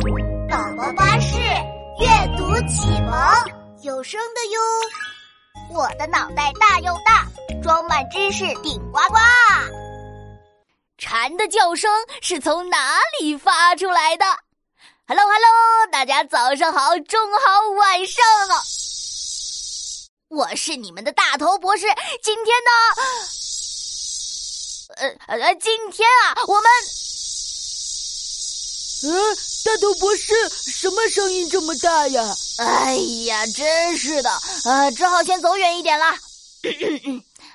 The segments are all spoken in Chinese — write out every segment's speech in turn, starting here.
宝宝巴士阅读启蒙有声的哟。我的脑袋大又大，装满知识顶呱呱。蝉的叫声是从哪里发出来的？Hello Hello，大家早上好，中午好，晚上好。我是你们的大头博士，今天呢，呃呃，今天啊，我们。嗯，大头博士，什么声音这么大呀？哎呀，真是的，呃，只好先走远一点了。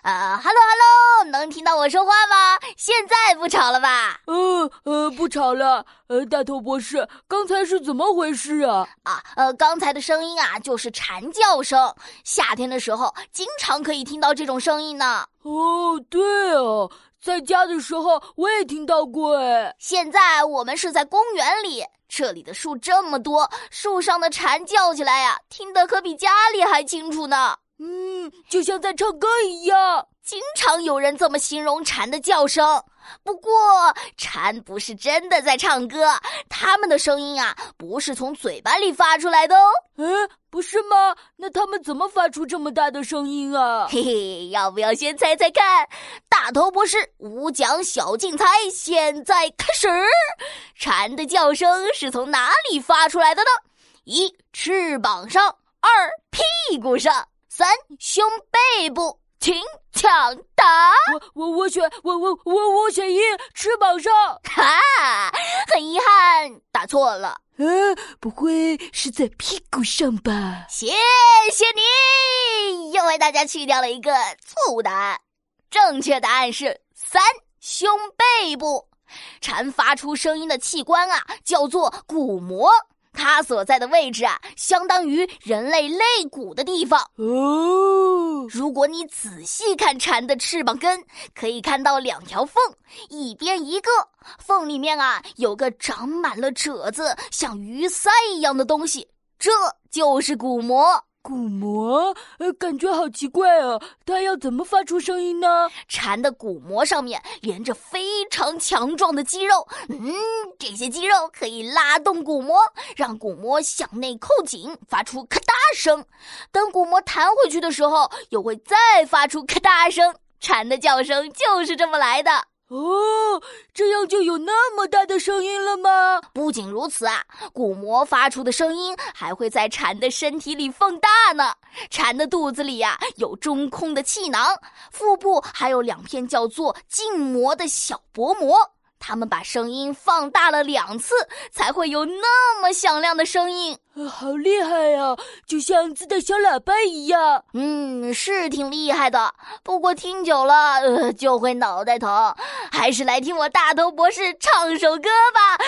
啊哈喽哈喽，能听到我说话吗？现在不吵了吧？呃呃，不吵了。呃，大头博士，刚才是怎么回事啊？啊，呃，刚才的声音啊，就是蝉叫声。夏天的时候，经常可以听到这种声音呢。哦，对哦。在家的时候我也听到过哎。现在我们是在公园里，这里的树这么多，树上的蝉叫起来呀，听得可比家里还清楚呢。嗯，就像在唱歌一样。经常有人这么形容蝉的叫声。不过，蝉不是真的在唱歌，它们的声音啊，不是从嘴巴里发出来的哦。嗯，不是吗？那它们怎么发出这么大的声音啊？嘿嘿，要不要先猜猜看？大头博士五讲小竞猜，现在开始。蝉的叫声是从哪里发出来的呢？一、翅膀上；二、屁股上；三、胸背部。请抢答！我我我选我我我我选一翅膀上。哈，很遗憾，答错了。嗯，不会是在屁股上吧？谢谢你，又为大家去掉了一个错误答案。正确答案是三，胸背部。蝉发出声音的器官啊，叫做鼓膜。它所在的位置啊，相当于人类肋骨的地方哦。如果你仔细看蝉的翅膀根，可以看到两条缝，一边一个缝里面啊，有个长满了褶子、像鱼鳃一样的东西，这就是鼓膜。鼓膜，呃，感觉好奇怪啊！它要怎么发出声音呢？蝉的鼓膜上面连着非常强壮的肌肉，嗯，这些肌肉可以拉动鼓膜，让鼓膜向内扣紧，发出咔嗒声。等鼓膜弹回去的时候，又会再发出咔嗒声。蝉的叫声就是这么来的。哦，这样就有那么大的声音了吗？不仅如此啊，鼓膜发出的声音还会在蝉的身体里放大呢。蝉的肚子里呀有中空的气囊，腹部还有两片叫做静膜的小薄膜。他们把声音放大了两次，才会有那么响亮的声音。好厉害呀，就像自带小喇叭一样。嗯，是挺厉害的。不过听久了，呃，就会脑袋疼。还是来听我大头博士唱首歌吧。